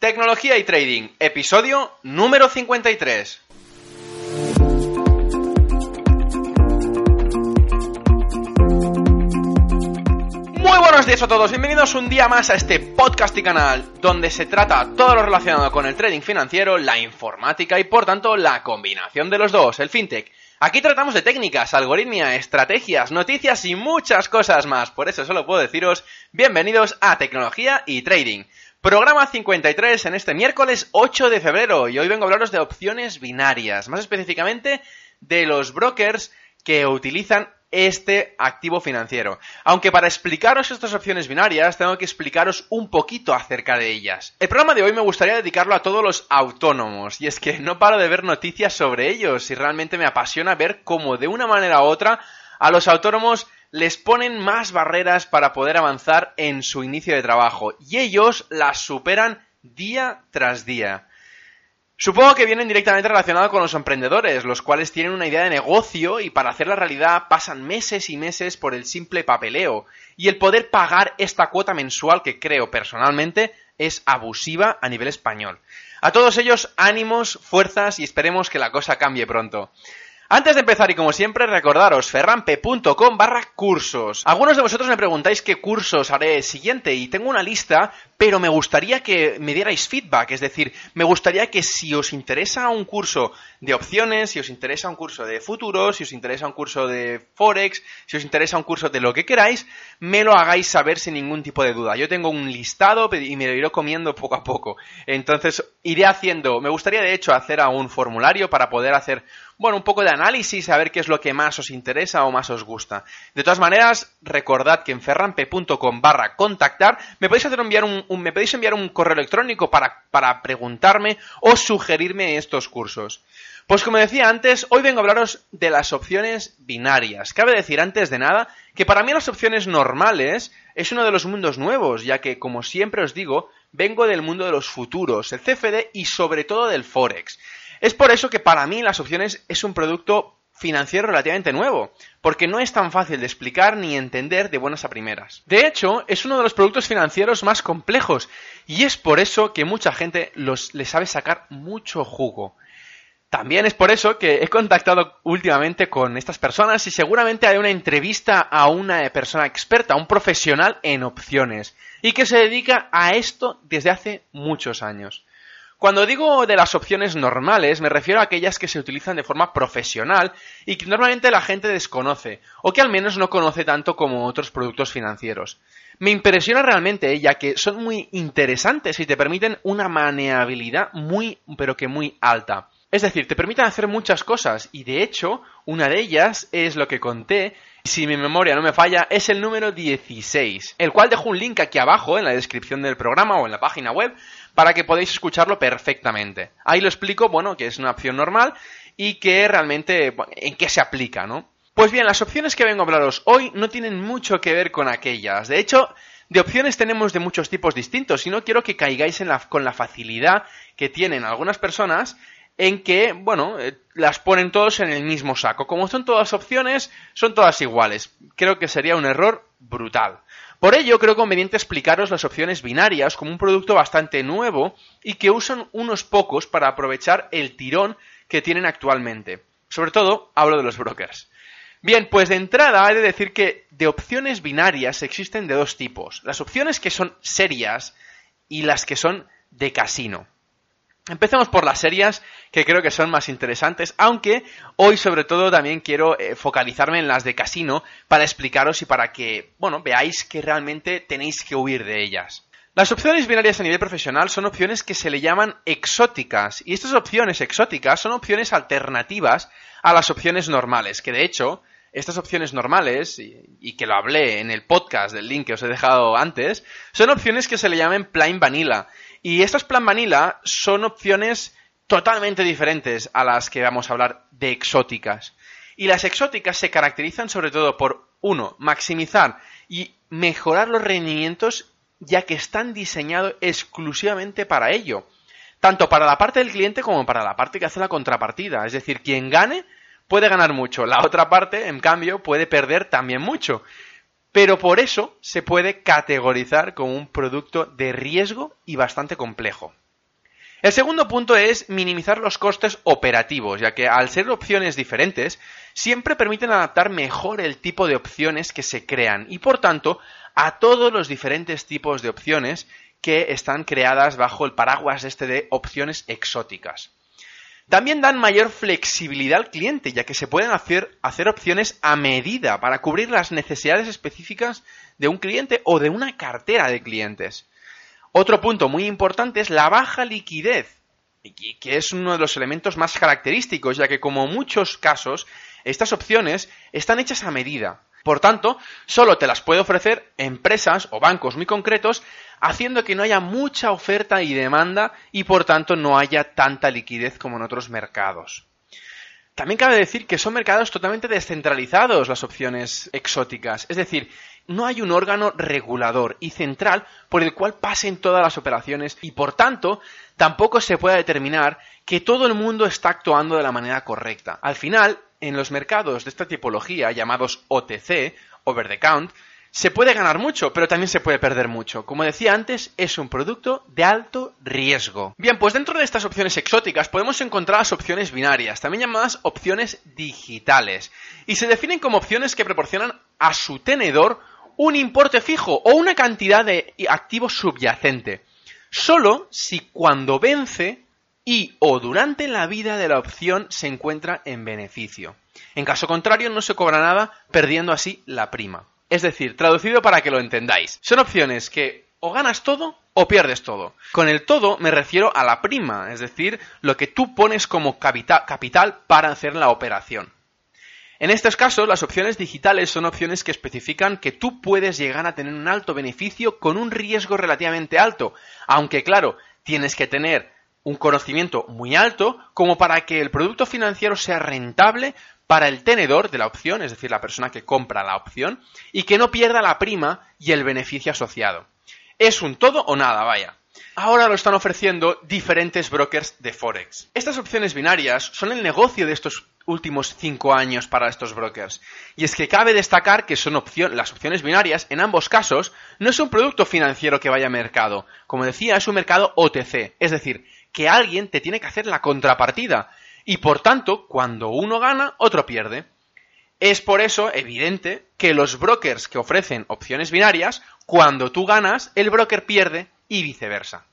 Tecnología y Trading, episodio número 53. Muy buenos días a todos, bienvenidos un día más a este podcast y canal donde se trata todo lo relacionado con el trading financiero, la informática y por tanto la combinación de los dos, el fintech. Aquí tratamos de técnicas, algoritmia, estrategias, noticias y muchas cosas más. Por eso solo puedo deciros bienvenidos a Tecnología y Trading. Programa 53 en este miércoles 8 de febrero y hoy vengo a hablaros de opciones binarias, más específicamente de los brokers que utilizan este activo financiero. Aunque para explicaros estas opciones binarias tengo que explicaros un poquito acerca de ellas. El programa de hoy me gustaría dedicarlo a todos los autónomos y es que no paro de ver noticias sobre ellos y realmente me apasiona ver cómo de una manera u otra a los autónomos les ponen más barreras para poder avanzar en su inicio de trabajo y ellos las superan día tras día. Supongo que vienen directamente relacionados con los emprendedores, los cuales tienen una idea de negocio y para hacerla realidad pasan meses y meses por el simple papeleo. Y el poder pagar esta cuota mensual que creo personalmente es abusiva a nivel español. A todos ellos ánimos, fuerzas y esperemos que la cosa cambie pronto. Antes de empezar y como siempre recordaros ferrampe.com barra cursos. Algunos de vosotros me preguntáis qué cursos haré siguiente y tengo una lista, pero me gustaría que me dierais feedback, es decir, me gustaría que si os interesa un curso de opciones, si os interesa un curso de futuros, si os interesa un curso de forex, si os interesa un curso de lo que queráis, me lo hagáis saber sin ningún tipo de duda. Yo tengo un listado y me lo iré comiendo poco a poco. Entonces iré haciendo, me gustaría de hecho hacer a un formulario para poder hacer bueno, un poco de análisis, a ver qué es lo que más os interesa o más os gusta. De todas maneras, recordad que en ferrampe.com barra contactar me podéis hacer enviar un, me podéis enviar un correo electrónico para, para preguntarme o sugerirme estos cursos. Pues como decía antes, hoy vengo a hablaros de las opciones binarias. Cabe decir antes de nada que para mí las opciones normales es uno de los mundos nuevos, ya que, como siempre os digo, vengo del mundo de los futuros, el CFD y sobre todo del Forex. Es por eso que para mí las opciones es un producto financiero relativamente nuevo, porque no es tan fácil de explicar ni entender de buenas a primeras. De hecho, es uno de los productos financieros más complejos y es por eso que mucha gente los, le sabe sacar mucho jugo. También es por eso que he contactado últimamente con estas personas y seguramente haré una entrevista a una persona experta, un profesional en opciones, y que se dedica a esto desde hace muchos años. Cuando digo de las opciones normales, me refiero a aquellas que se utilizan de forma profesional y que normalmente la gente desconoce, o que al menos no conoce tanto como otros productos financieros. Me impresiona realmente, ya que son muy interesantes y te permiten una maneabilidad muy, pero que muy alta. Es decir, te permiten hacer muchas cosas y de hecho, una de ellas es lo que conté si mi memoria no me falla, es el número 16, el cual dejo un link aquí abajo en la descripción del programa o en la página web para que podáis escucharlo perfectamente. Ahí lo explico, bueno, que es una opción normal y que realmente en qué se aplica, ¿no? Pues bien, las opciones que vengo a hablaros hoy no tienen mucho que ver con aquellas. De hecho, de opciones tenemos de muchos tipos distintos y no quiero que caigáis en con la facilidad que tienen algunas personas en que, bueno, eh, las ponen todos en el mismo saco. Como son todas opciones, son todas iguales. Creo que sería un error brutal. Por ello, creo conveniente explicaros las opciones binarias como un producto bastante nuevo y que usan unos pocos para aprovechar el tirón que tienen actualmente. Sobre todo, hablo de los brokers. Bien, pues de entrada he de decir que de opciones binarias existen de dos tipos. Las opciones que son serias y las que son de casino. Empecemos por las serias, que creo que son más interesantes, aunque hoy sobre todo también quiero eh, focalizarme en las de casino para explicaros y para que, bueno, veáis que realmente tenéis que huir de ellas. Las opciones binarias a nivel profesional son opciones que se le llaman exóticas, y estas opciones exóticas son opciones alternativas a las opciones normales, que de hecho, estas opciones normales, y, que lo hablé en el podcast del link que os he dejado antes, son opciones que se le llaman plain vanilla, y estas plan vanilla son opciones totalmente diferentes a las que vamos a hablar de exóticas. Y las exóticas se caracterizan sobre todo por, uno, maximizar y mejorar los rendimientos ya que están diseñados exclusivamente para ello. Tanto para la parte del cliente como para la parte que hace la contrapartida. Es decir, quien gane puede ganar mucho. La otra parte, en cambio, puede perder también mucho pero por eso se puede categorizar como un producto de riesgo y bastante complejo. El segundo punto es minimizar los costes operativos, ya que al ser opciones diferentes, siempre permiten adaptar mejor el tipo de opciones que se crean y por tanto a todos los diferentes tipos de opciones que están creadas bajo el paraguas este de opciones exóticas. También dan mayor flexibilidad al cliente, ya que se pueden hacer, hacer, opciones a medida para cubrir las necesidades específicas de un cliente o de una cartera de clientes. Otro punto muy importante es la baja liquidez, que es uno de los elementos más característicos, ya que como muchos casos, estas opciones están hechas a medida. Por tanto, solo te las puede ofrecer empresas o bancos muy concretos, haciendo que no haya mucha oferta y demanda y por tanto no haya tanta liquidez como en otros mercados. También cabe decir que son mercados totalmente descentralizados las opciones exóticas, es decir, no hay un órgano regulador y central por el cual pasen todas las operaciones y por tanto tampoco se puede determinar que todo el mundo está actuando de la manera correcta. Al final, en los mercados de esta tipología llamados OTC, over the count, se puede ganar mucho, pero también se puede perder mucho. Como decía antes, es un producto de alto riesgo. Bien, pues dentro de estas opciones exóticas podemos encontrar las opciones binarias, también llamadas opciones digitales, y se definen como opciones que proporcionan a su tenedor un importe fijo o una cantidad de activo subyacente, solo si cuando vence y o durante la vida de la opción se encuentra en beneficio. En caso contrario, no se cobra nada, perdiendo así la prima. Es decir, traducido para que lo entendáis, son opciones que o ganas todo o pierdes todo. Con el todo me refiero a la prima, es decir, lo que tú pones como capital para hacer la operación. En estos casos, las opciones digitales son opciones que especifican que tú puedes llegar a tener un alto beneficio con un riesgo relativamente alto, aunque claro, tienes que tener un conocimiento muy alto como para que el producto financiero sea rentable para el tenedor de la opción, es decir, la persona que compra la opción, y que no pierda la prima y el beneficio asociado. Es un todo o nada, vaya. Ahora lo están ofreciendo diferentes brokers de Forex. Estas opciones binarias son el negocio de estos últimos cinco años para estos brokers. Y es que cabe destacar que son las opciones binarias, en ambos casos, no es un producto financiero que vaya a mercado. Como decía, es un mercado OTC, es decir, que alguien te tiene que hacer la contrapartida y por tanto, cuando uno gana, otro pierde. Es por eso evidente que los brokers que ofrecen opciones binarias, cuando tú ganas, el broker pierde y viceversa.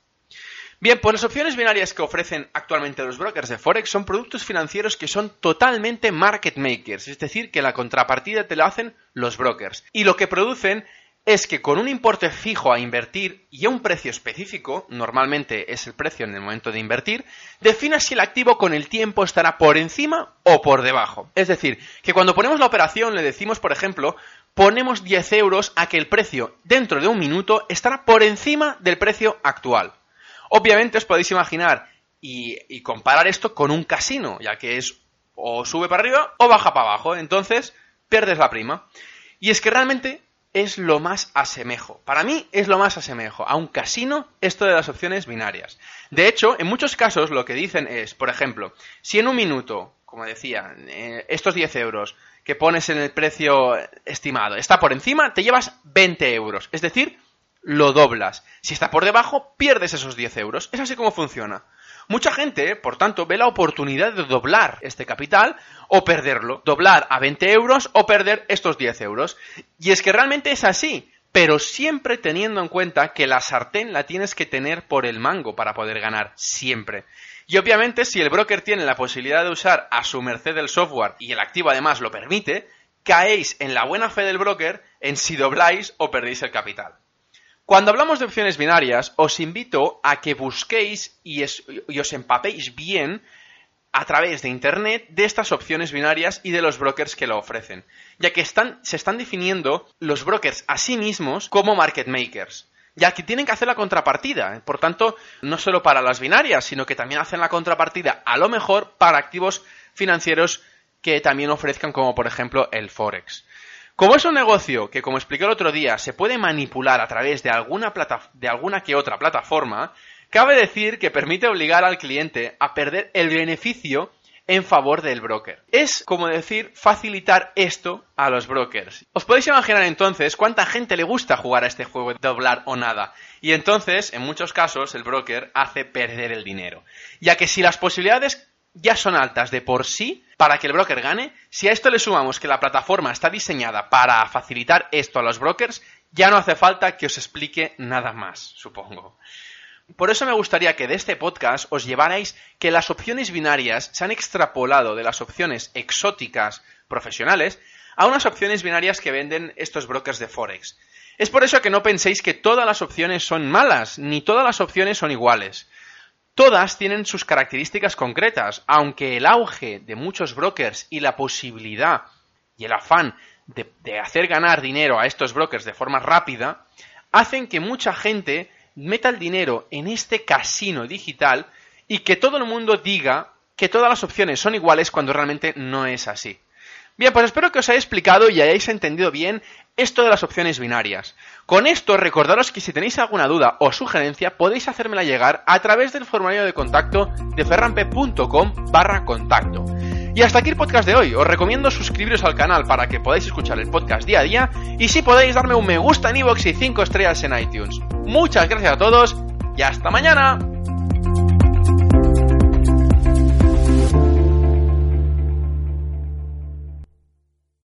Bien, pues las opciones binarias que ofrecen actualmente los brokers de Forex son productos financieros que son totalmente market makers, es decir, que la contrapartida te la hacen los brokers. Y lo que producen es que con un importe fijo a invertir y a un precio específico, normalmente es el precio en el momento de invertir, defina si el activo con el tiempo estará por encima o por debajo. Es decir, que cuando ponemos la operación le decimos, por ejemplo, ponemos 10 euros a que el precio dentro de un minuto estará por encima del precio actual. Obviamente os podéis imaginar y, y comparar esto con un casino, ya que es o sube para arriba o baja para abajo, entonces pierdes la prima. Y es que realmente es lo más asemejo. Para mí es lo más asemejo a un casino esto de las opciones binarias. De hecho, en muchos casos lo que dicen es, por ejemplo, si en un minuto, como decía, eh, estos 10 euros que pones en el precio estimado está por encima, te llevas 20 euros. Es decir, lo doblas. Si está por debajo, pierdes esos 10 euros. Es así como funciona. Mucha gente, por tanto, ve la oportunidad de doblar este capital o perderlo. Doblar a 20 euros o perder estos 10 euros. Y es que realmente es así, pero siempre teniendo en cuenta que la sartén la tienes que tener por el mango para poder ganar, siempre. Y obviamente si el broker tiene la posibilidad de usar a su merced el software y el activo además lo permite, caéis en la buena fe del broker en si dobláis o perdéis el capital. Cuando hablamos de opciones binarias, os invito a que busquéis y, os empapéis bien a través de Internet de estas opciones binarias y de los brokers que lo ofrecen, ya que se están definiendo los brokers a sí mismos como market makers, ya que tienen que hacer la contrapartida, por tanto, no solo para las binarias, sino que también hacen la contrapartida a lo mejor para activos financieros que también ofrezcan como por ejemplo el Forex. Como es un negocio que, como expliqué el otro día, se puede manipular a través de alguna, de alguna que otra plataforma, cabe decir que permite obligar al cliente a perder el beneficio en favor del broker. Es como decir facilitar esto a los brokers. Os podéis imaginar entonces cuánta gente le gusta jugar a este juego de doblar o nada. Y entonces, en muchos casos, el broker hace perder el dinero. Ya que si las posibilidades ya son altas de por sí para que el broker gane, si a esto le sumamos que la plataforma está diseñada para facilitar esto a los brokers, ya no hace falta que os explique nada más, supongo. Por eso me gustaría que de este podcast os llevarais que las opciones binarias se han extrapolado de las opciones exóticas profesionales a unas opciones binarias que venden estos brokers de Forex. Es por eso que no penséis que todas las opciones son malas, ni todas las opciones son iguales. Todas tienen sus características concretas, aunque el auge de muchos brokers y la posibilidad y el afán de, hacer ganar dinero a estos brokers de forma rápida, hacen que mucha gente meta el dinero en este casino digital y que todo el mundo diga que todas las opciones son iguales cuando realmente no es así. Bien, pues espero que os haya explicado y hayáis entendido bien esto de las opciones binarias. Con esto, recordaros que si tenéis alguna duda o sugerencia, podéis hacérmela llegar a través del formulario de contacto de ferrampe.com barra contacto. Y hasta aquí el podcast de hoy. Os recomiendo suscribiros al canal para que podáis escuchar el podcast día a día y si podéis darme un me gusta en iVoox y 5 estrellas en iTunes. Muchas gracias a todos y hasta mañana.